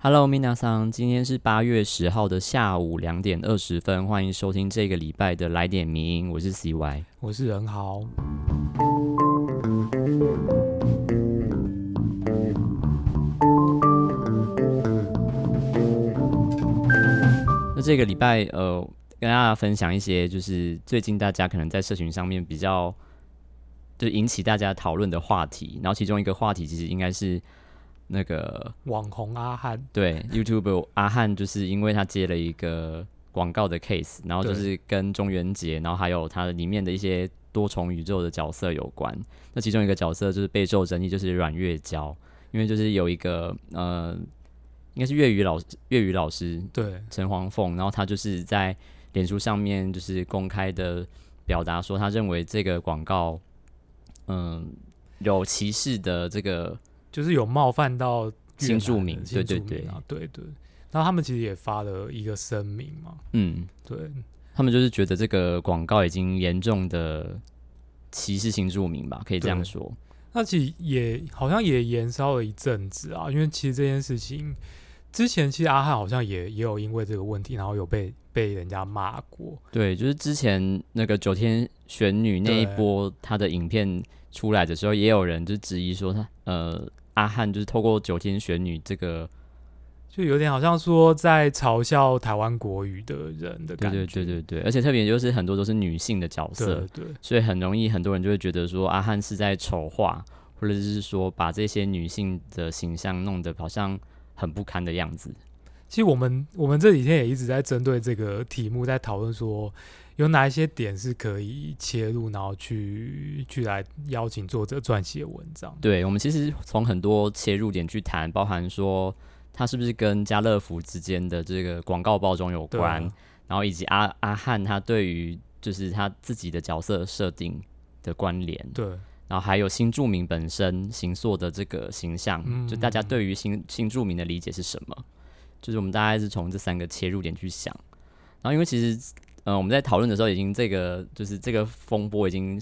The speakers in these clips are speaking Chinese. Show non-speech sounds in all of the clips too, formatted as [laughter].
Hello，米娜桑，今天是八月十号的下午两点二十分，欢迎收听这个礼拜的来点名，我是 CY，我是任豪。那这个礼拜，呃，跟大家分享一些，就是最近大家可能在社群上面比较，就引起大家讨论的话题，然后其中一个话题其实应该是。那个网红阿汉，对 YouTube 阿汉，就是因为他接了一个广告的 case，然后就是跟中元节，然后还有他里面的一些多重宇宙的角色有关。那其中一个角色就是备受争议，就是阮月娇，因为就是有一个呃，应该是粤语老粤语老师，对陈黄凤，然后他就是在脸书上面就是公开的表达说，他认为这个广告，嗯，有歧视的这个。就是有冒犯到新住民，对对对啊，对对。然后他们其实也发了一个声明嘛，嗯，对。他们就是觉得这个广告已经严重的歧视新住民吧，可以这样说。那其实也好像也延烧了一阵子啊，因为其实这件事情之前其实阿汉好像也也有因为这个问题，然后有被被人家骂过。对，就是之前那个九天玄女那一波，他的影片出来的时候，也有人就质疑说他呃。阿汉就是透过九天玄女这个，就有点好像说在嘲笑台湾国语的人的感觉，对对对对对，而且特别就是很多都是女性的角色，对，所以很容易很多人就会觉得说阿汉是在丑化，或者是说把这些女性的形象弄得好像很不堪的样子。其实我们我们这几天也一直在针对这个题目在讨论说。有哪一些点是可以切入，然后去去来邀请作者撰写文章？对，我们其实从很多切入点去谈，包含说他是不是跟家乐福之间的这个广告包装有关，然后以及阿阿汉他对于就是他自己的角色设定的关联，对，然后还有新著名本身行塑的这个形象，就大家对于新新著名的理解是什么？就是我们大概是从这三个切入点去想，然后因为其实。嗯，我们在讨论的时候，已经这个就是这个风波已经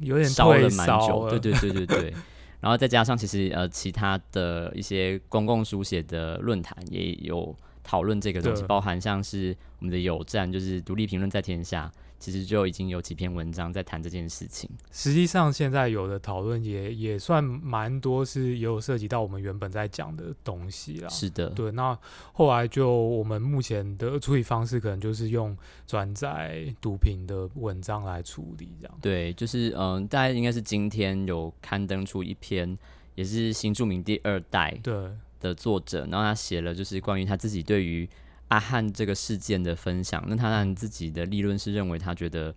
有点烧了蛮久，对对对对对。然后再加上其实呃，其他的一些公共书写的论坛也有讨论这个东西，包含像是我们的有站，就是独立评论在天下。其实就已经有几篇文章在谈这件事情。实际上，现在有的讨论也也算蛮多，是也有涉及到我们原本在讲的东西啦。是的，对。那后来就我们目前的处理方式，可能就是用转载毒品的文章来处理，这样。对，就是嗯，大概应该是今天有刊登出一篇，也是新著名第二代对的作者，然后他写了就是关于他自己对于。阿汉这个事件的分享，那他让自己的立论是认为，他觉得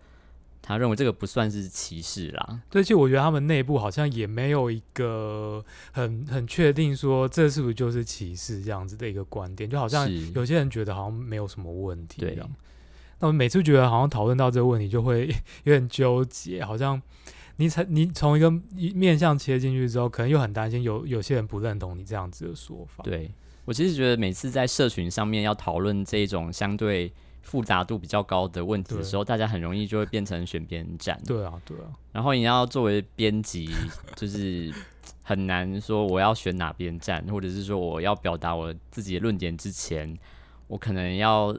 他认为这个不算是歧视啦。对，其实我觉得他们内部好像也没有一个很很确定说这是不是就是歧视这样子的一个观点，就好像有些人觉得好像没有什么问题。一样，那我每次觉得好像讨论到这个问题就会 [laughs] 有点纠结，好像你才你从一个面向切进去之后，可能又很担心有有些人不认同你这样子的说法。对。我其实觉得每次在社群上面要讨论这种相对复杂度比较高的问题的时候，大家很容易就会变成选边站。对啊，对啊。然后你要作为编辑，就是很难说我要选哪边站，或者是说我要表达我自己的论点之前，我可能要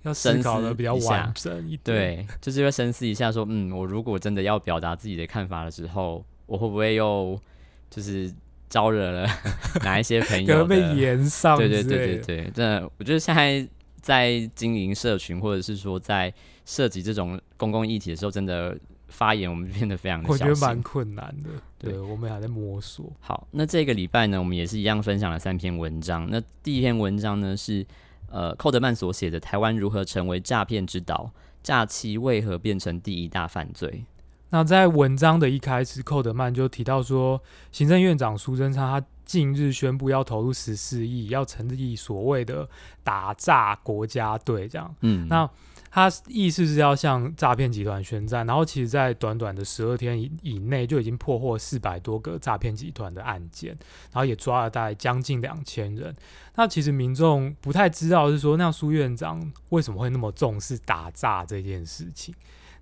要思考的比较完整一点。对，就是要深思一下，说嗯，我如果真的要表达自己的看法的时候，我会不会又就是。招惹了 [laughs] 哪一些朋友？被延上，对对对对对。真的，我觉得现在在经营社群，或者是说在涉及这种公共议题的时候，真的发言我们变得非常的我觉得蛮困难的。对，我们还在摸索。好，那这个礼拜呢，我们也是一样分享了三篇文章。那第一篇文章呢是呃寇德曼所写的《台湾如何成为诈骗之岛？诈欺为何变成第一大犯罪》。那在文章的一开始，寇德曼就提到说，行政院长苏贞昌他近日宣布要投入十四亿，要成立所谓的打诈国家队，这样。嗯，那他意思是要向诈骗集团宣战，然后其实，在短短的十二天以以内，就已经破获四百多个诈骗集团的案件，然后也抓了大概将近两千人。那其实民众不太知道是说，那苏院长为什么会那么重视打诈这件事情？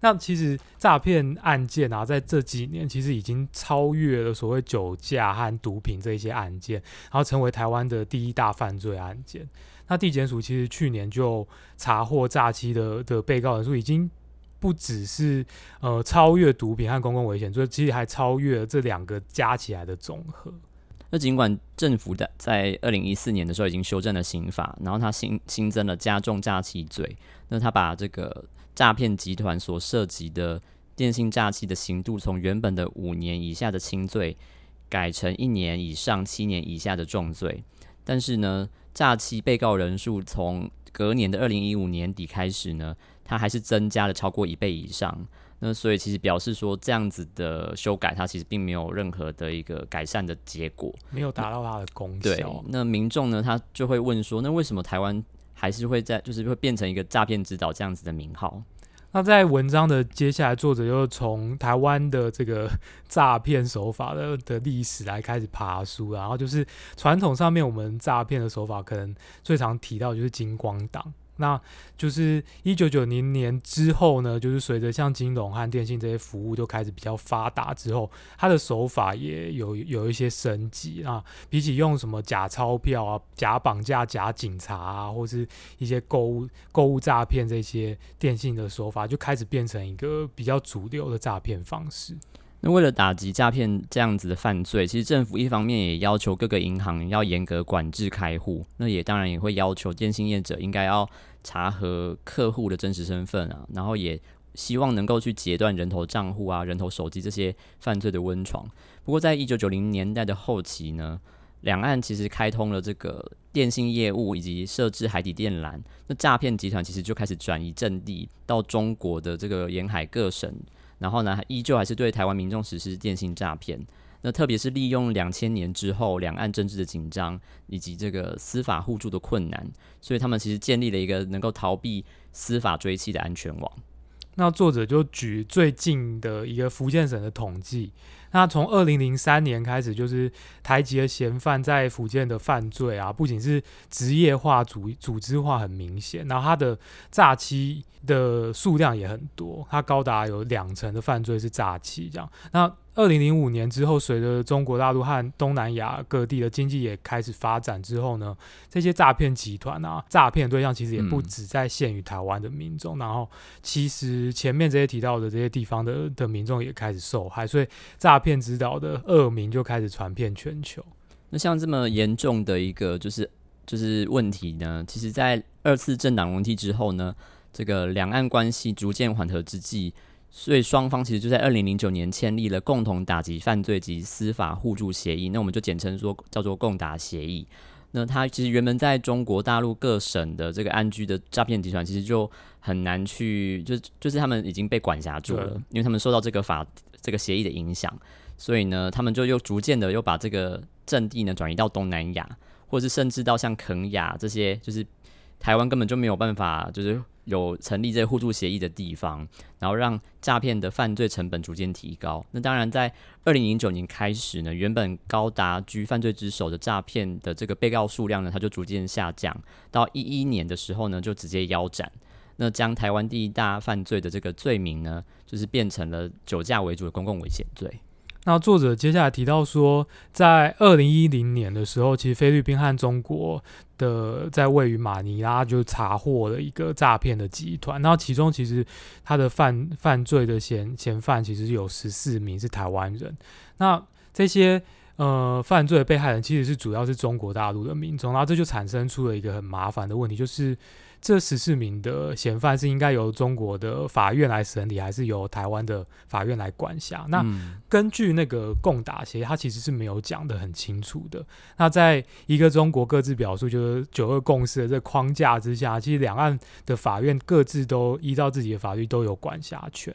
那其实诈骗案件啊，在这几年其实已经超越了所谓酒驾和毒品这一些案件，然后成为台湾的第一大犯罪案件。那地检署其实去年就查获诈欺的的被告人数，已经不只是呃超越毒品和公共危险罪，其实还超越了这两个加起来的总和。那尽管政府的在二零一四年的时候已经修正了刑法，然后他新新增了加重诈欺罪，那他把这个诈骗集团所涉及的电信诈欺的刑度从原本的五年以下的轻罪改成一年以上七年以下的重罪，但是呢，诈欺被告人数从隔年的二零一五年底开始呢，它还是增加了超过一倍以上。那所以其实表示说，这样子的修改，它其实并没有任何的一个改善的结果，没有达到它的功效。对，那民众呢，他就会问说，那为什么台湾还是会在，就是会变成一个诈骗指导这样子的名号？那在文章的接下来，作者又从台湾的这个 [laughs] 诈骗手法的的历史来开始爬书，然后就是传统上面我们诈骗的手法，可能最常提到就是金光党。那就是一九九零年之后呢，就是随着像金融和电信这些服务都开始比较发达之后，它的手法也有有一些升级啊。比起用什么假钞票啊、假绑架、假警察啊，或是一些购物购物诈骗这些电信的手法，就开始变成一个比较主流的诈骗方式。那为了打击诈骗这样子的犯罪，其实政府一方面也要求各个银行要严格管制开户，那也当然也会要求电信业者应该要查核客户的真实身份啊，然后也希望能够去截断人头账户啊、人头手机这些犯罪的温床。不过，在一九九零年代的后期呢，两岸其实开通了这个电信业务以及设置海底电缆，那诈骗集团其实就开始转移阵地到中国的这个沿海各省。然后呢，依旧还是对台湾民众实施电信诈骗。那特别是利用两千年之后两岸政治的紧张以及这个司法互助的困难，所以他们其实建立了一个能够逃避司法追击的安全网。那作者就举最近的一个福建省的统计。那从二零零三年开始，就是台籍的嫌犯在福建的犯罪啊，不仅是职业化、组组织化很明显，然后他的诈欺的数量也很多，他高达有两成的犯罪是诈欺这样。那二零零五年之后，随着中国大陆和东南亚各地的经济也开始发展之后呢，这些诈骗集团啊，诈骗对象其实也不只在限于台湾的民众，然后其实前面这些提到的这些地方的的民众也开始受害，所以诈骗指导的恶名就开始传遍全球。那像这么严重的一个就是就是问题呢，其实在二次政党轮替之后呢，这个两岸关系逐渐缓和之际。所以双方其实就在二零零九年签立了共同打击犯罪及司法互助协议，那我们就简称说叫做共打协议。那它其实原本在中国大陆各省的这个安居的诈骗集团，其实就很难去，就就是他们已经被管辖住了，因为他们受到这个法这个协议的影响，所以呢，他们就又逐渐的又把这个阵地呢转移到东南亚，或者是甚至到像肯亚这些，就是台湾根本就没有办法，就是。有成立这互助协议的地方，然后让诈骗的犯罪成本逐渐提高。那当然，在二零零九年开始呢，原本高达居犯罪之首的诈骗的这个被告数量呢，它就逐渐下降。到一一年的时候呢，就直接腰斩。那将台湾第一大犯罪的这个罪名呢，就是变成了酒驾为主的公共危险罪。那作者接下来提到说，在二零一零年的时候，其实菲律宾和中国的在位于马尼拉就查获了一个诈骗的集团，那其中其实他的犯犯罪的嫌嫌犯其实有十四名是台湾人，那这些呃犯罪被害人其实是主要是中国大陆的民众，然后这就产生出了一个很麻烦的问题，就是。这十四名的嫌犯是应该由中国的法院来审理，还是由台湾的法院来管辖？那根据那个共打协议，它其实是没有讲的很清楚的。那在一个中国各自表述，就是九二共识的这框架之下，其实两岸的法院各自都依照自己的法律都有管辖权。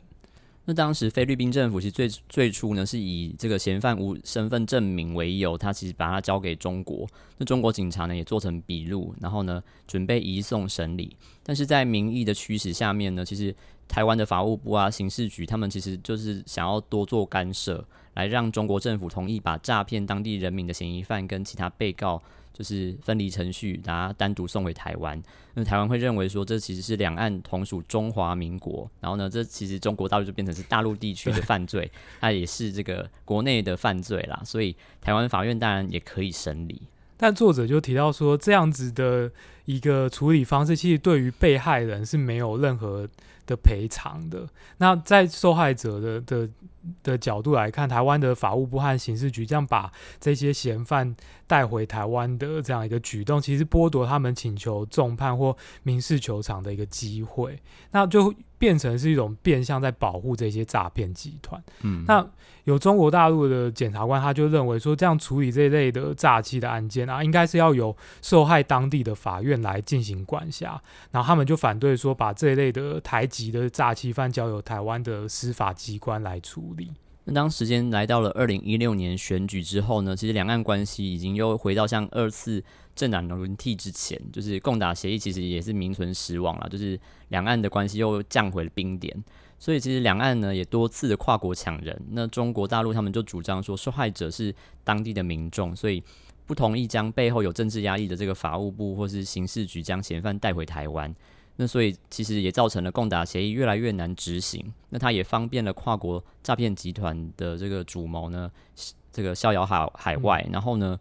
那当时菲律宾政府其实最最初呢是以这个嫌犯无身份证明为由，他其实把他交给中国。那中国警察呢也做成笔录，然后呢准备移送审理。但是在民意的驱使下面呢，其实台湾的法务部啊、刑事局他们其实就是想要多做干涉，来让中国政府同意把诈骗当地人民的嫌疑犯跟其他被告。就是分离程序，然后单独送回台湾。那台湾会认为说，这其实是两岸同属中华民国，然后呢，这其实中国大陆就变成是大陆地区的犯罪，那也是这个国内的犯罪啦。所以台湾法院当然也可以审理。但作者就提到说，这样子的一个处理方式，其实对于被害人是没有任何的赔偿的。那在受害者的的的角度来看，台湾的法务部和刑事局这样把这些嫌犯带回台湾的这样一个举动，其实剥夺他们请求重判或民事求偿的一个机会，那就变成是一种变相在保护这些诈骗集团。嗯，那有中国大陆的检察官，他就认为说，这样处理这一类的诈欺的案件啊，应该是要由受害当地的法院来进行管辖，然后他们就反对说，把这一类的台籍的诈欺犯交由台湾的司法机关来处理。那当时间来到了二零一六年选举之后呢，其实两岸关系已经又回到像二次政党轮替之前，就是共打协议其实也是名存实亡了，就是两岸的关系又降回了冰点。所以其实两岸呢也多次的跨国抢人，那中国大陆他们就主张说受害者是当地的民众，所以不同意将背后有政治压力的这个法务部或是刑事局将嫌犯带回台湾。那所以其实也造成了共打协议越来越难执行，那它也方便了跨国诈骗集团的这个主谋呢，这个逍遥海海外，然后呢，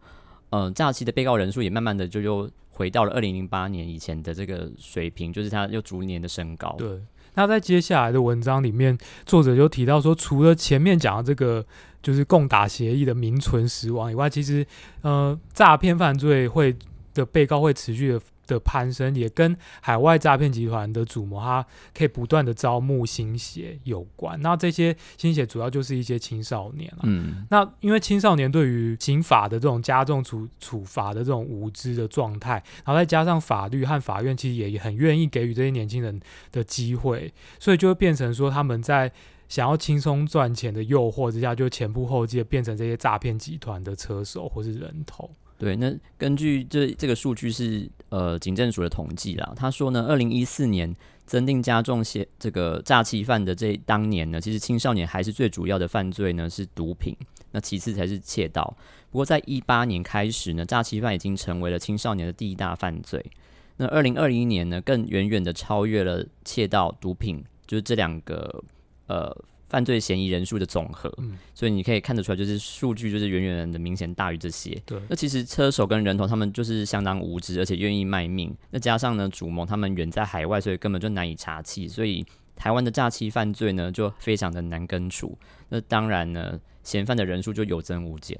嗯，诈欺的被告人数也慢慢的就又回到了二零零八年以前的这个水平，就是它又逐年的升高。对。那在接下来的文章里面，作者就提到说，除了前面讲的这个就是共打协议的名存实亡以外，其实呃，诈骗犯罪会的被告会持续的。的攀升也跟海外诈骗集团的主谋，他可以不断的招募新血有关。那这些新血主要就是一些青少年了。嗯，那因为青少年对于刑法的这种加重处处罚的这种无知的状态，然后再加上法律和法院其实也很愿意给予这些年轻人的机会，所以就会变成说他们在想要轻松赚钱的诱惑之下，就前仆后继的变成这些诈骗集团的车手或是人头。对，那根据这这个数据是呃警政署的统计啦。他说呢，二零一四年增定加重些这个诈欺犯的这当年呢，其实青少年还是最主要的犯罪呢是毒品，那其次才是窃盗。不过在一八年开始呢，诈欺犯已经成为了青少年的第一大犯罪。那二零二一年呢，更远远的超越了窃盗、毒品，就是这两个呃。犯罪嫌疑人数的总和，所以你可以看得出来，就是数据就是远远的明显大于这些。对，那其实车手跟人头他们就是相当无知，而且愿意卖命。那加上呢，主谋他们远在海外，所以根本就难以查气。所以台湾的诈欺犯罪呢，就非常的难根除。那当然呢，嫌犯的人数就有增无减。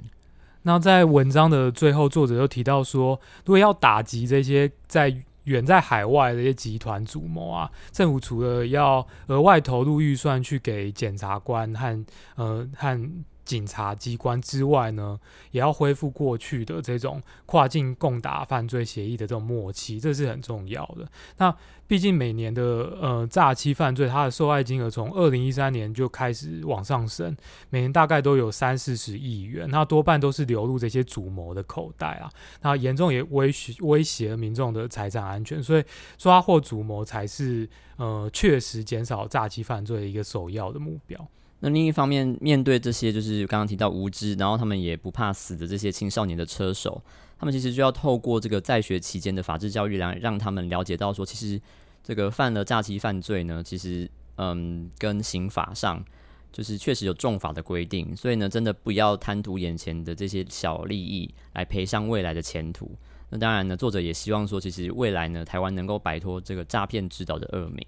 那在文章的最后，作者又提到说，如果要打击这些在远在海外的一些集团主谋啊，政府除了要额外投入预算去给检察官和呃和警察机关之外呢，也要恢复过去的这种跨境共打犯罪协议的这种默契，这是很重要的。那毕竟每年的呃诈欺犯罪，它的受害金额从二零一三年就开始往上升，每年大概都有三四十亿元，那多半都是流入这些主谋的口袋啊，那严重也威胁威胁民众的财产安全，所以抓获主谋才是呃确实减少诈欺犯罪的一个首要的目标。那另一方面，面对这些就是刚刚提到无知，然后他们也不怕死的这些青少年的车手，他们其实就要透过这个在学期间的法治教育，来让他们了解到说，其实这个犯了诈欺犯罪呢，其实嗯，跟刑法上就是确实有重法的规定，所以呢，真的不要贪图眼前的这些小利益来赔上未来的前途。那当然呢，作者也希望说，其实未来呢，台湾能够摆脱这个诈骗指导的恶名。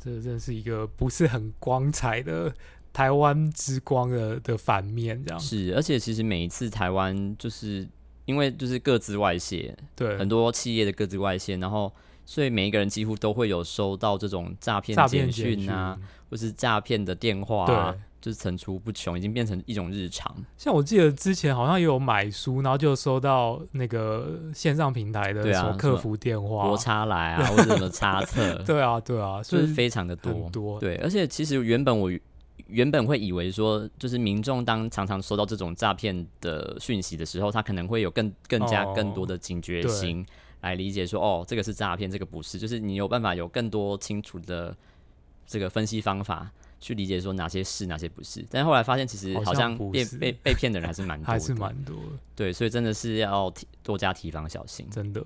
这真是一个不是很光彩的。台湾之光的的反面，这样是，而且其实每一次台湾就是因为就是各自外泄，对。很多企业的各自外泄，然后所以每一个人几乎都会有收到这种诈骗简讯啊，或是诈骗的电话啊，就是层出不穷，已经变成一种日常。像我记得之前好像也有买书，然后就收到那个线上平台的什么客服电话，国差来啊，或者什么 [laughs] 差册，对啊，对啊，就是非常的多，多。对，而且其实原本我。原本会以为说，就是民众当常常收到这种诈骗的讯息的时候，他可能会有更更加更多的警觉心来理解说，哦，这个是诈骗，这个不是，就是你有办法有更多清楚的这个分析方法去理解说哪些是哪些不是。但是后来发现，其实好像被被被骗的人还是蛮多，还是蛮多。对，所以真的是要提多加提防小心，真的。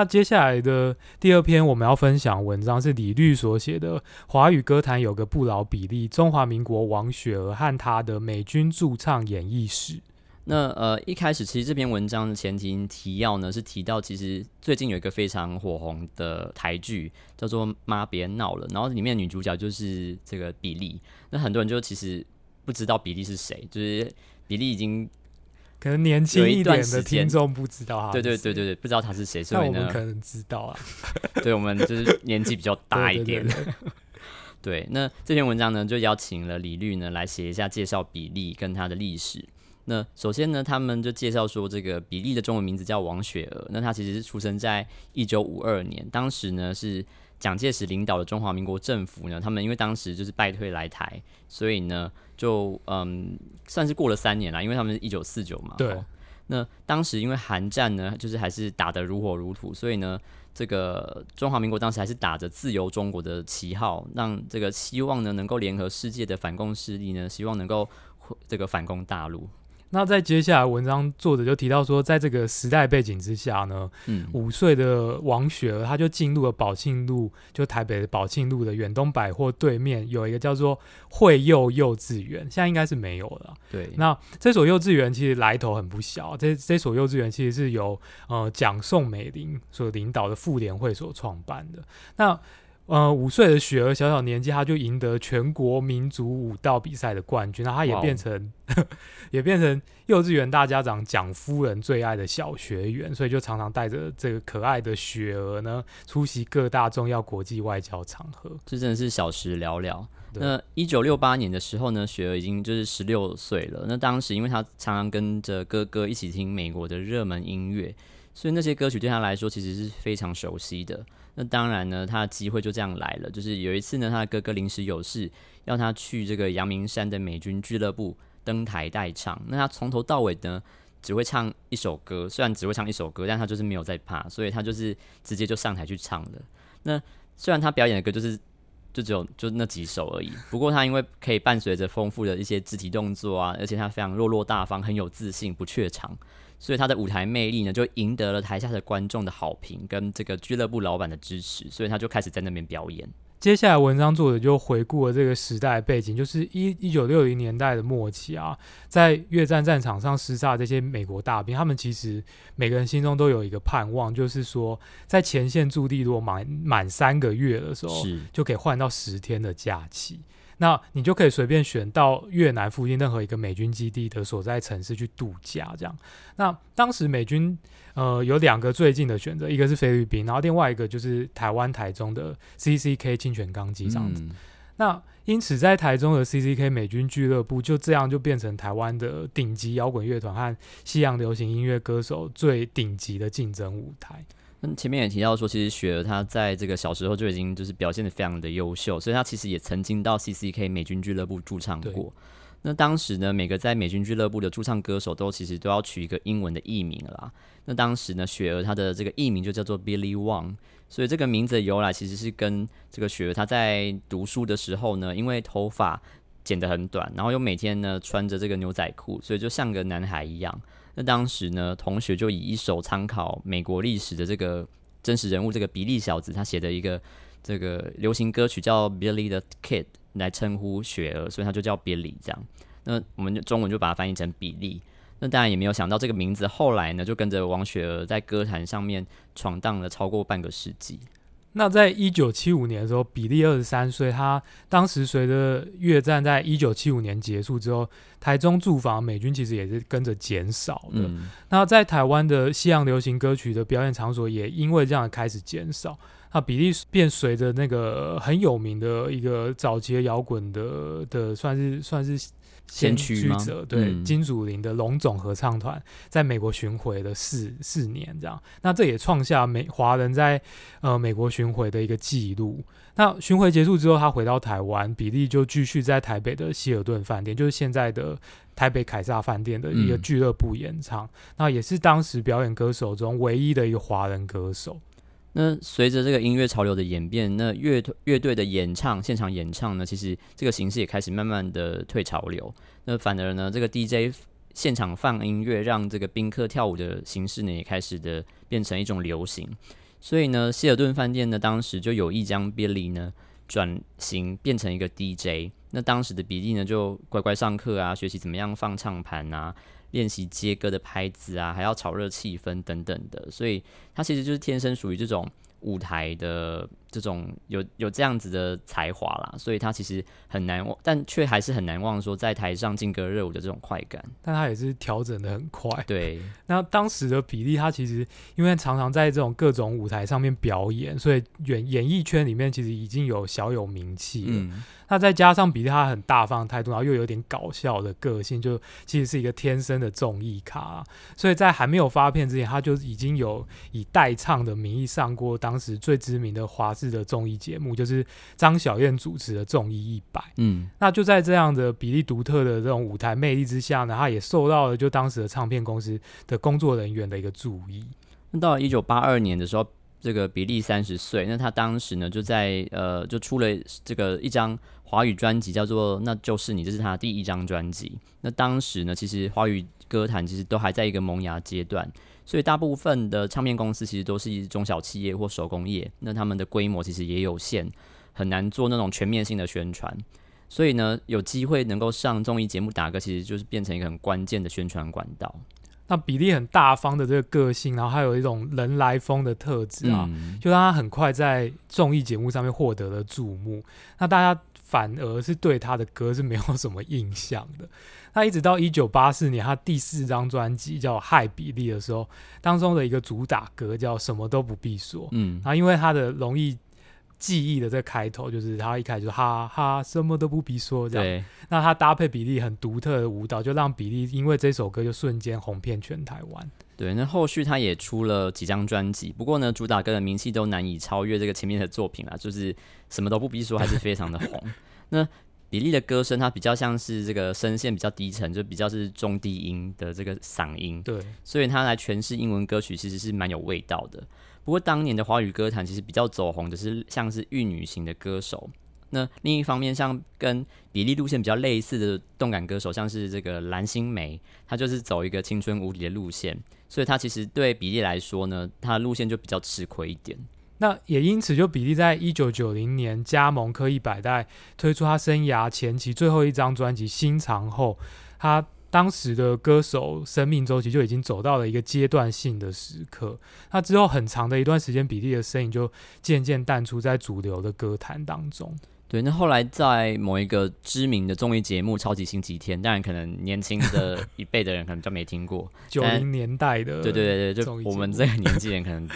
那接下来的第二篇我们要分享文章是李律所写的《华语歌坛有个不老比例：中华民国王雪儿和她的美军驻唱演绎史》。那呃，一开始其实这篇文章的前提提要呢是提到，其实最近有一个非常火红的台剧叫做《妈别闹了》，然后里面女主角就是这个比利。那很多人就其实不知道比利是谁，就是比利已经。可能年轻一点的听众不知道哈，对对对对对，不知道他是谁，所以呢，可能知道啊。[laughs] 对，我们就是年纪比较大一点。对，[laughs] 那这篇文章呢，就邀请了李律呢来写一下介绍比利跟他的历史。那首先呢，他们就介绍说，这个比利的中文名字叫王雪娥。那他其实是出生在一九五二年，当时呢是蒋介石领导的中华民国政府呢，他们因为当时就是败退来台，所以呢。就嗯，算是过了三年啦，因为他们是一九四九嘛。对。那当时因为韩战呢，就是还是打得如火如荼，所以呢，这个中华民国当时还是打着自由中国的旗号，让这个希望呢能够联合世界的反共势力呢，希望能够这个反攻大陆。那在接下来文章作者就提到说，在这个时代背景之下呢，嗯，五岁的王雪儿，她就进入了宝庆路，就台北的宝庆路的远东百货对面有一个叫做惠幼幼稚园，现在应该是没有了。对，那这所幼稚园其实来头很不小，这这所幼稚园其实是由呃蒋宋美龄所领导的妇联会所创办的。那呃，五岁的雪儿，小小年纪他就赢得全国民族舞蹈比赛的冠军，那他也变成 [laughs] 也变成幼稚园大家长蒋夫人最爱的小学员，所以就常常带着这个可爱的雪儿呢，出席各大重要国际外交场合。这真的是小时了了。那一九六八年的时候呢，雪儿已经就是十六岁了。那当时因为他常常跟着哥哥一起听美国的热门音乐，所以那些歌曲对他来说其实是非常熟悉的。那当然呢，他的机会就这样来了。就是有一次呢，他的哥哥临时有事，要他去这个阳明山的美军俱乐部登台代唱。那他从头到尾呢，只会唱一首歌。虽然只会唱一首歌，但他就是没有在怕，所以他就是直接就上台去唱了。那虽然他表演的歌就是就只有就那几首而已，不过他因为可以伴随着丰富的一些肢体动作啊，而且他非常落落大方，很有自信，不怯场。所以他的舞台魅力呢，就赢得了台下的观众的好评，跟这个俱乐部老板的支持，所以他就开始在那边表演。接下来文章作者就回顾了这个时代背景，就是一一九六零年代的末期啊，在越战战场上厮杀这些美国大兵，他们其实每个人心中都有一个盼望，就是说在前线驻地如果满满三个月的时候，就可以换到十天的假期。那你就可以随便选到越南附近任何一个美军基地的所在城市去度假，这样。那当时美军呃有两个最近的选择，一个是菲律宾，然后另外一个就是台湾台中的 CCK 清泉岗机场。那因此在台中的 CCK 美军俱乐部就这样就变成台湾的顶级摇滚乐团和西洋流行音乐歌手最顶级的竞争舞台。那前面也提到说，其实雪儿她在这个小时候就已经就是表现的非常的优秀，所以她其实也曾经到 CCK 美军俱乐部驻唱过。那当时呢，每个在美军俱乐部的驻唱歌手都其实都要取一个英文的艺名啦。那当时呢，雪儿她的这个艺名就叫做 Billy Wang，所以这个名字的由来其实是跟这个雪儿她在读书的时候呢，因为头发剪得很短，然后又每天呢穿着这个牛仔裤，所以就像个男孩一样。那当时呢，同学就以一首参考美国历史的这个真实人物，这个比利小子他写的一个这个流行歌曲叫《Billy the Kid》来称呼雪儿，所以他就叫 Billy 这样。那我们就中文就把它翻译成比利。那当然也没有想到这个名字后来呢，就跟着王雪儿在歌坛上面闯荡了超过半个世纪。那在一九七五年的时候，比利二十三岁。他当时随着越战在一九七五年结束之后，台中驻防美军其实也是跟着减少的。那在台湾的西洋流行歌曲的表演场所也因为这样开始减少。那比利便随着那个很有名的一个早期的摇滚的的，算是算是先驱者，对金祖林的龙总合唱团，在美国巡回了四四年，这样，那这也创下美华人在呃美国巡回的一个记录。那巡回结束之后，他回到台湾，比利就继续在台北的希尔顿饭店，就是现在的台北凯撒饭店的一个俱乐部演唱。那也是当时表演歌手中唯一的一个华人歌手。那随着这个音乐潮流的演变，那乐乐队的演唱现场演唱呢，其实这个形式也开始慢慢的退潮流。那反而呢，这个 DJ 现场放音乐，让这个宾客跳舞的形式呢，也开始的变成一种流行。所以呢，希尔顿饭店呢，当时就有意将 Billy 呢转型变成一个 DJ。那当时的比利呢，就乖乖上课啊，学习怎么样放唱盘啊，练习接歌的拍子啊，还要炒热气氛等等的。所以他其实就是天生属于这种。舞台的这种有有这样子的才华啦，所以他其实很难忘，但却还是很难忘说在台上劲歌热舞的这种快感。但他也是调整的很快。对，[laughs] 那当时的比利，他其实因为常常在这种各种舞台上面表演，所以演演艺圈里面其实已经有小有名气了。那再加上比利他很大方的态度，然后又有点搞笑的个性，就其实是一个天生的综艺咖。所以在还没有发片之前，他就已经有以代唱的名义上过当时最知名的华视的综艺节目，就是张小燕主持的《综艺一百》。嗯，那就在这样的比例独特的这种舞台魅力之下呢，他也受到了就当时的唱片公司的工作人员的一个注意。那到了一九八二年的时候，这个比利三十岁，那他当时呢就在呃就出了这个一张。华语专辑叫做《那就是你》，这是他第一张专辑。那当时呢，其实华语歌坛其实都还在一个萌芽阶段，所以大部分的唱片公司其实都是中小企业或手工业，那他们的规模其实也有限，很难做那种全面性的宣传。所以呢，有机会能够上综艺节目打歌，其实就是变成一个很关键的宣传管道。那比例很大方的这个个性，然后还有一种人来疯的特质啊，就让他很快在综艺节目上面获得了注目。那大家。反而是对他的歌是没有什么印象的。那一直到一九八四年，他第四张专辑叫《害比利》的时候，当中的一个主打歌叫《什么都不必说》。嗯，啊，因为他的容易记忆的这开头，就是他一开始哈哈什么都不必说这样。那他搭配比利很独特的舞蹈，就让比利因为这首歌就瞬间红遍全台湾。对，那后续他也出了几张专辑，不过呢，主打歌的名气都难以超越这个前面的作品啊，就是什么都不必说，还是非常的红。[laughs] 那比利的歌声，它比较像是这个声线比较低沉，就比较是中低音的这个嗓音。对，所以他来诠释英文歌曲，其实是蛮有味道的。不过当年的华语歌坛其实比较走红的是像是玉女型的歌手。那另一方面，像跟比利路线比较类似的动感歌手，像是这个蓝心湄，她就是走一个青春无敌的路线，所以她其实对比利来说呢，她的路线就比较吃亏一点。那也因此，就比利在一九九零年加盟科一百代，推出他生涯前期最后一张专辑《心肠》后，他。当时的歌手生命周期就已经走到了一个阶段性的时刻。那之后很长的一段时间，比利的身影就渐渐淡出在主流的歌坛当中。对，那后来在某一个知名的综艺节目《超级星期天》，当然可能年轻的 [laughs] 一辈的人可能就没听过。[laughs] 九零年代的，对对对对，就我们这个年纪人可能。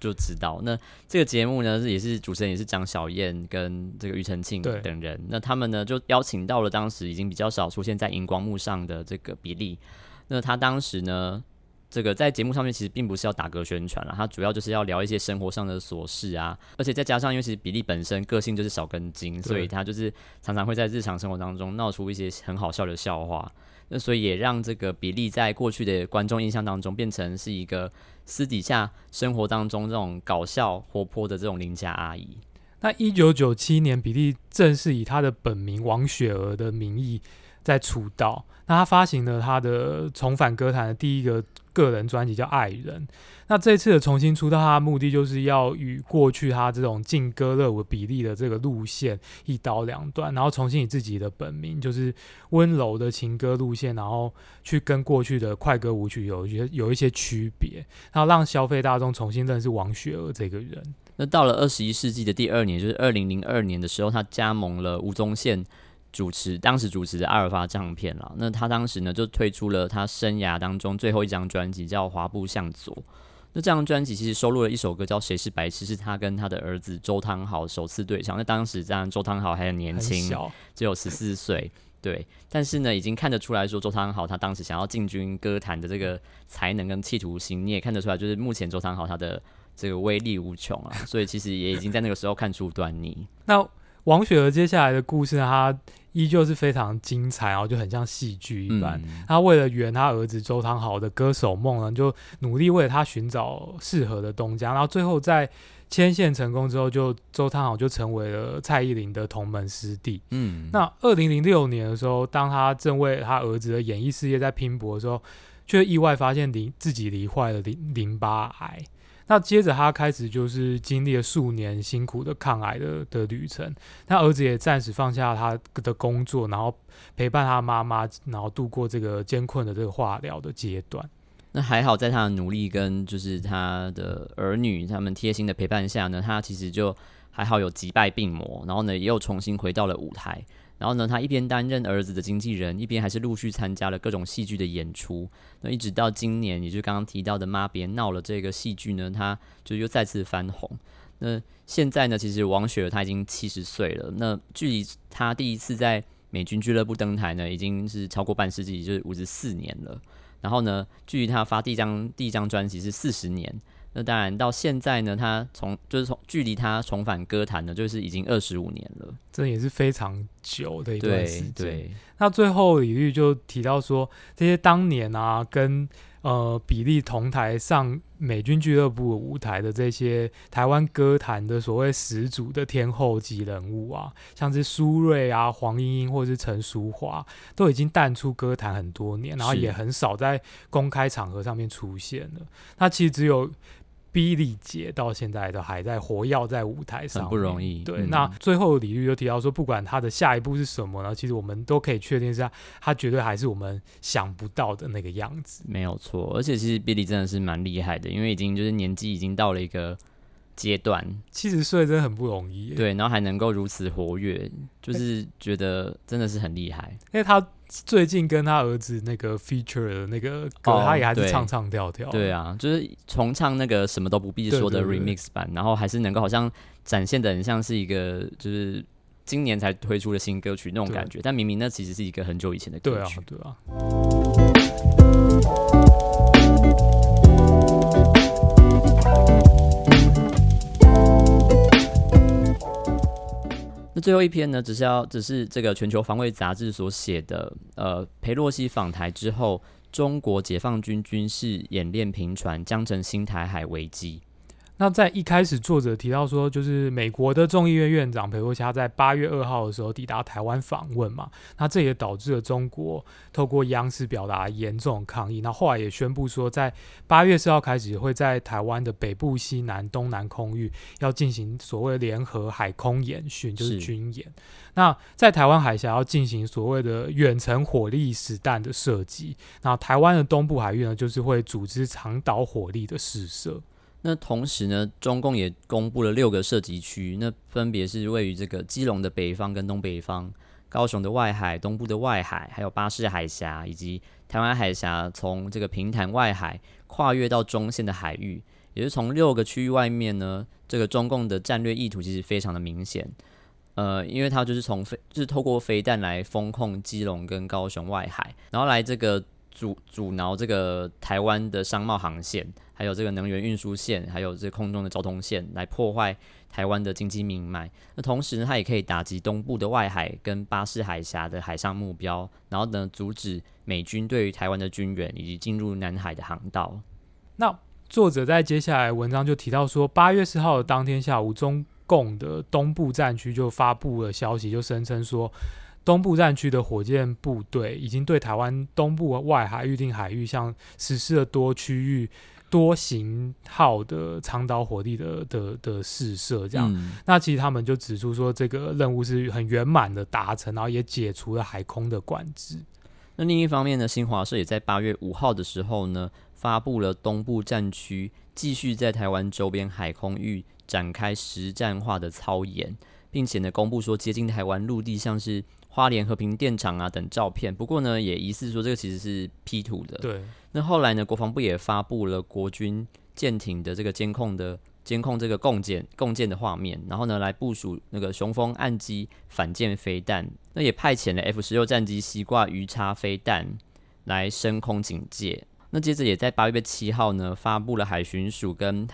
就知道，那这个节目呢，也是主持人也是张小燕跟这个庾澄庆等人，那他们呢就邀请到了当时已经比较少出现在荧光幕上的这个比利。那他当时呢，这个在节目上面其实并不是要打歌宣传了，他主要就是要聊一些生活上的琐事啊，而且再加上因为其实比利本身个性就是少根筋，所以他就是常常会在日常生活当中闹出一些很好笑的笑话。那所以也让这个比利在过去的观众印象当中变成是一个私底下生活当中这种搞笑活泼的这种邻家阿姨。那一九九七年，比利正式以他的本名王雪儿的名义在出道。那他发行了他的重返歌坛的第一个个人专辑，叫《爱人》。那这次的重新出道，他的目的就是要与过去他这种劲歌热舞比例的这个路线一刀两断，然后重新以自己的本名，就是温柔的情歌路线，然后去跟过去的快歌舞曲有一些有一些区别，然后让消费大众重新认识王雪儿这个人。那到了二十一世纪的第二年，就是二零零二年的时候，他加盟了吴宗宪。主持当时主持的阿尔法唱片了，那他当时呢就推出了他生涯当中最后一张专辑，叫《滑步向左》。那这张专辑其实收录了一首歌叫《谁是白痴》，是他跟他的儿子周汤豪首次对唱。那当时这样周汤豪还很年轻，只有十四岁，对。但是呢，已经看得出来说周汤豪他当时想要进军歌坛的这个才能跟企图心，你也看得出来，就是目前周汤豪他的这个威力无穷啊。所以其实也已经在那个时候看出端倪。那王雪儿接下来的故事，她。依旧是非常精彩，然后就很像戏剧一般。她为了圆她儿子周汤豪的歌手梦呢，就努力为了他寻找适合的东家。然后最后在牵线成功之后，就周汤豪就成为了蔡依林的同门师弟。嗯，那二零零六年的时候，当他正为他儿子的演艺事业在拼搏的时候，却意外发现离自己罹患了淋淋巴癌。那接着他开始就是经历了数年辛苦的抗癌的的旅程，他儿子也暂时放下他的工作，然后陪伴他妈妈，然后度过这个艰困的这个化疗的阶段。那还好，在他的努力跟就是他的儿女他们贴心的陪伴下呢，他其实就还好有击败病魔，然后呢，也又重新回到了舞台。然后呢，他一边担任儿子的经纪人，一边还是陆续参加了各种戏剧的演出。那一直到今年，也就刚刚提到的《妈别闹了》这个戏剧呢，他就又再次翻红。那现在呢，其实王雪儿她已经七十岁了。那距离她第一次在美军俱乐部登台呢，已经是超过半世纪，就是五十四年了。然后呢，距离她发第一张第一张专辑是四十年。那当然，到现在呢，他从就是从距离他重返歌坛呢，就是已经二十五年了，这也是非常久的一段时间。那最后李律就提到说，这些当年啊，跟呃比利同台上美军俱乐部舞台的这些台湾歌坛的所谓始祖的天后级人物啊，像是苏芮啊、黄莺莺或者是陈淑华，都已经淡出歌坛很多年，然后也很少在公开场合上面出现了。那其实只有。比利姐到现在都还在活跃在舞台上，很不容易。对，那最后李律又提到说，不管他的下一步是什么呢，其实我们都可以确定是他，他绝对还是我们想不到的那个样子。没有错，而且其实比利真的是蛮厉害的，因为已经就是年纪已经到了一个。阶段七十岁真的很不容易，对，然后还能够如此活跃，就是觉得真的是很厉害。因为他最近跟他儿子那个 feature 的那个歌，他也还是唱唱跳跳。对啊，就是重唱那个什么都不必说的 remix 版，然后还是能够好像展现的很像是一个就是今年才推出的新歌曲那种感觉，但明明那其实是一个很久以前的歌曲，对啊。那最后一篇呢，只是要只是这个全球防卫杂志所写的，呃，裴洛西访台之后，中国解放军军事演练频传，将成新台海危机。那在一开始，作者提到说，就是美国的众议院院长佩洛西在八月二号的时候抵达台湾访问嘛，那这也导致了中国透过央视表达严重抗议。那后来也宣布说，在八月四号开始，会在台湾的北部、西南、东南空域要进行所谓联合海空演训，就是军演。那在台湾海峡要进行所谓的远程火力实弹的射击。那台湾的东部海域呢，就是会组织长岛火力的试射。那同时呢，中共也公布了六个射击区，那分别是位于这个基隆的北方跟东北方、高雄的外海、东部的外海，还有巴士海峡以及台湾海峡，从这个平潭外海跨越到中线的海域，也是从六个区域外面呢，这个中共的战略意图其实非常的明显，呃，因为它就是从飞，就是透过飞弹来封控基隆跟高雄外海，然后来这个。阻阻挠这个台湾的商贸航线，还有这个能源运输线，还有这空中的交通线，来破坏台湾的经济命脉。那同时呢，它也可以打击东部的外海跟巴士海峡的海上目标，然后呢，阻止美军对于台湾的军援以及进入南海的航道。那作者在接下来文章就提到说，八月四号的当天下午，中共的东部战区就发布了消息，就声称说。东部战区的火箭部队已经对台湾东部外海预定海域，像实施了多区域、多型号的长岛火力的的的试射，这样。那其实他们就指出说，这个任务是很圆满的达成，然后也解除了海空的管制。那另一方面呢，新华社也在八月五号的时候呢，发布了东部战区继续在台湾周边海空域展开实战化的操演，并且呢，公布说接近台湾陆地像是。花莲和平电厂啊等照片，不过呢，也疑似说这个其实是 P 图的。对。那后来呢，国防部也发布了国军舰艇的这个监控的监控这个共建共建的画面，然后呢来部署那个雄风岸基反舰飞弹，那也派遣了 F 十六战机西挂鱼叉飞弹来升空警戒。那接着也在八月七号呢发布了海巡署跟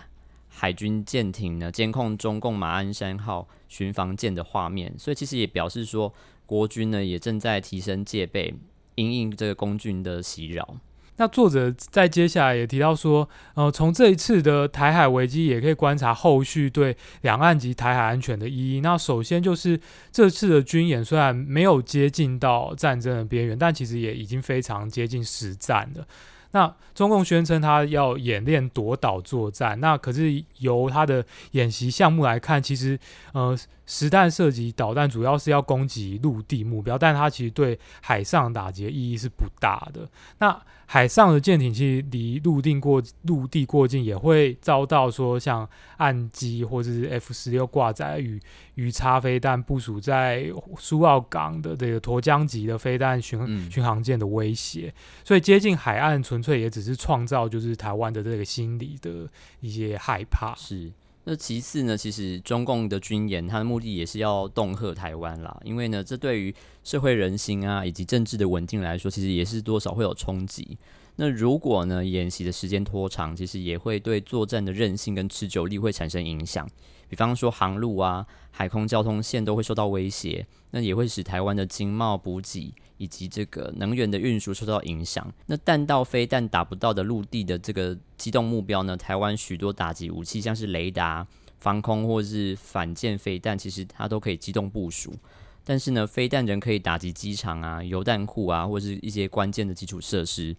海军舰艇呢监控中共马鞍山号巡防舰的画面，所以其实也表示说国军呢也正在提升戒备。因应这个公军的袭扰，那作者在接下来也提到说，呃，从这一次的台海危机，也可以观察后续对两岸及台海安全的意义。那首先就是这次的军演虽然没有接近到战争的边缘，但其实也已经非常接近实战了。那中共宣称他要演练夺岛作战，那可是由他的演习项目来看，其实呃实弹射击导弹主要是要攻击陆地目标，但它其实对海上打击意义是不大的。那海上的舰艇其实离陆地过陆地过境，也会遭到说像岸基或者是 F 十六挂载与鱼叉飞弹部署在苏澳港的这个沱江级的飞弹巡巡航舰的威胁，所以接近海岸纯粹也只是创造就是台湾的这个心理的一些害怕。是。那其次呢，其实中共的军演，它的目的也是要恫吓台湾啦。因为呢，这对于社会人心啊，以及政治的稳定来说，其实也是多少会有冲击。那如果呢，演习的时间拖长，其实也会对作战的韧性跟持久力会产生影响。比方说航路啊、海空交通线都会受到威胁，那也会使台湾的经贸补给以及这个能源的运输受到影响。那弹道飞弹打不到的陆地的这个机动目标呢？台湾许多打击武器，像是雷达、防空或是反舰飞弹，其实它都可以机动部署。但是呢，飞弹仍可以打击机场啊、油弹库啊，或是一些关键的基础设施。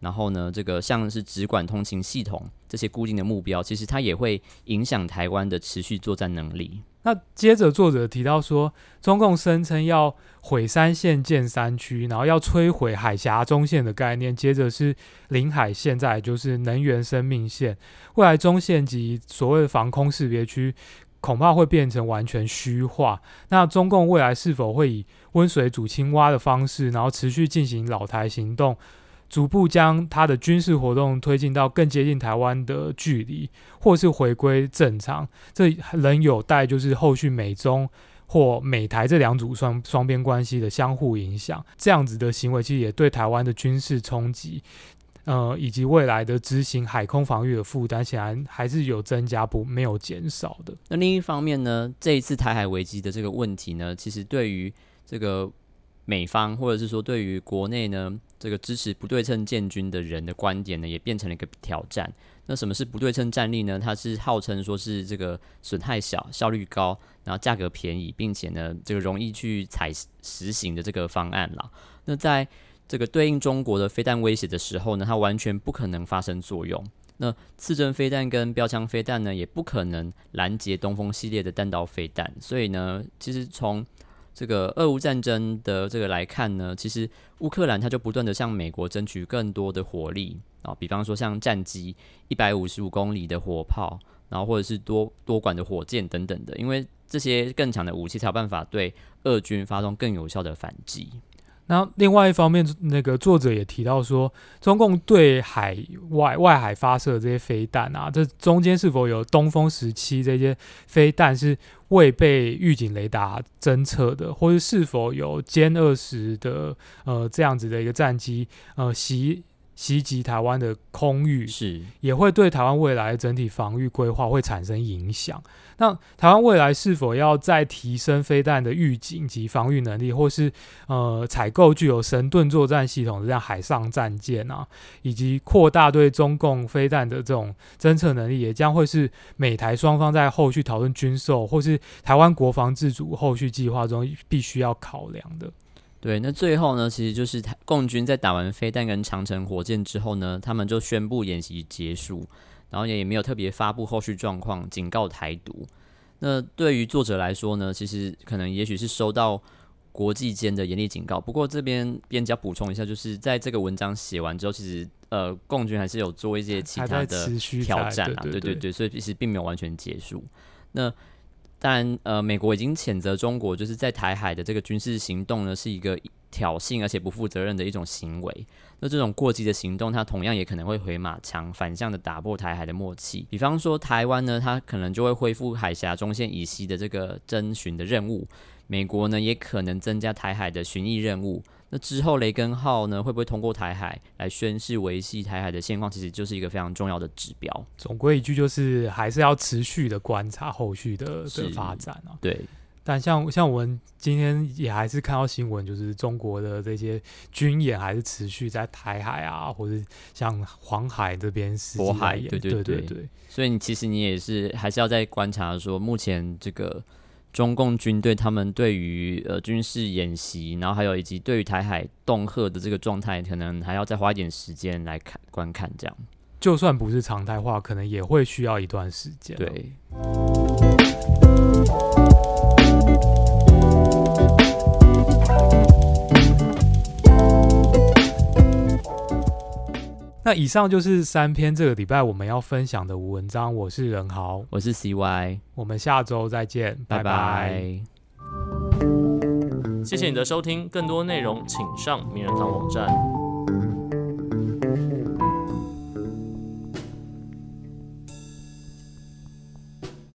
然后呢，这个像是直管通勤系统这些固定的目标，其实它也会影响台湾的持续作战能力。那接着作者提到说，中共声称要毁三线建三区，然后要摧毁海峡中线的概念。接着是领海线，在就是能源生命线。未来中线及所谓的防空识别区，恐怕会变成完全虚化。那中共未来是否会以温水煮青蛙的方式，然后持续进行老台行动？逐步将他的军事活动推进到更接近台湾的距离，或是回归正常，这仍有待就是后续美中或美台这两组双双边关系的相互影响。这样子的行为其实也对台湾的军事冲击，呃，以及未来的执行海空防御的负担，显然还是有增加不没有减少的。那另一方面呢，这一次台海危机的这个问题呢，其实对于这个。美方或者是说对于国内呢，这个支持不对称建军的人的观点呢，也变成了一个挑战。那什么是不对称战力呢？它是号称说是这个损害小、效率高，然后价格便宜，并且呢这个容易去采实行的这个方案啦。那在这个对应中国的飞弹威胁的时候呢，它完全不可能发生作用。那次针飞弹跟标枪飞弹呢，也不可能拦截东风系列的弹道飞弹。所以呢，其实从这个俄乌战争的这个来看呢，其实乌克兰它就不断的向美国争取更多的火力啊，比方说像战机一百五十五公里的火炮，然后或者是多多管的火箭等等的，因为这些更强的武器才有办法对俄军发动更有效的反击。那另外一方面，那个作者也提到说，中共对海外外海发射这些飞弹啊，这中间是否有东风十七这些飞弹是未被预警雷达侦测的，或者是否有歼二十的呃这样子的一个战机呃袭袭击台湾的空域，是也会对台湾未来整体防御规划会产生影响。那台湾未来是否要再提升飞弹的预警及防御能力，或是呃采购具有神盾作战系统的这样海上战舰啊，以及扩大对中共飞弹的这种侦测能力，也将会是美台双方在后续讨论军售或是台湾国防自主后续计划中必须要考量的。对，那最后呢，其实就是台共军在打完飞弹跟长城火箭之后呢，他们就宣布演习结束。然后也也没有特别发布后续状况，警告台独。那对于作者来说呢，其实可能也许是收到国际间的严厉警告。不过这边边加补充一下，就是在这个文章写完之后，其实呃，共军还是有做一些其他的挑战啊，对对对，所以其实并没有完全结束。那当然，呃，美国已经谴责中国就是在台海的这个军事行动呢，是一个挑衅而且不负责任的一种行为。那这种过激的行动，它同样也可能会回马枪，反向的打破台海的默契。比方说，台湾呢，它可能就会恢复海峡中线以西的这个侦巡的任务；美国呢，也可能增加台海的巡弋任务。那之后，雷根号呢，会不会通过台海来宣示维系台海的现况？其实就是一个非常重要的指标。总归一句，就是还是要持续的观察后续的的发展啊。对。但像像我们今天也还是看到新闻，就是中国的这些军演还是持续在台海啊，或者像黄海这边是、渤海，对对对对。所以你其实你也是还是要在观察说，目前这个中共军队他们对于呃军事演习，然后还有以及对于台海恫吓的这个状态，可能还要再花一点时间来看观看。这样，就算不是常态化，可能也会需要一段时间。对。那以上就是三篇这个礼拜我们要分享的文章。我是任豪，我是 CY，我们下周再见，拜拜。谢谢你的收听，更多内容请上名人堂网站。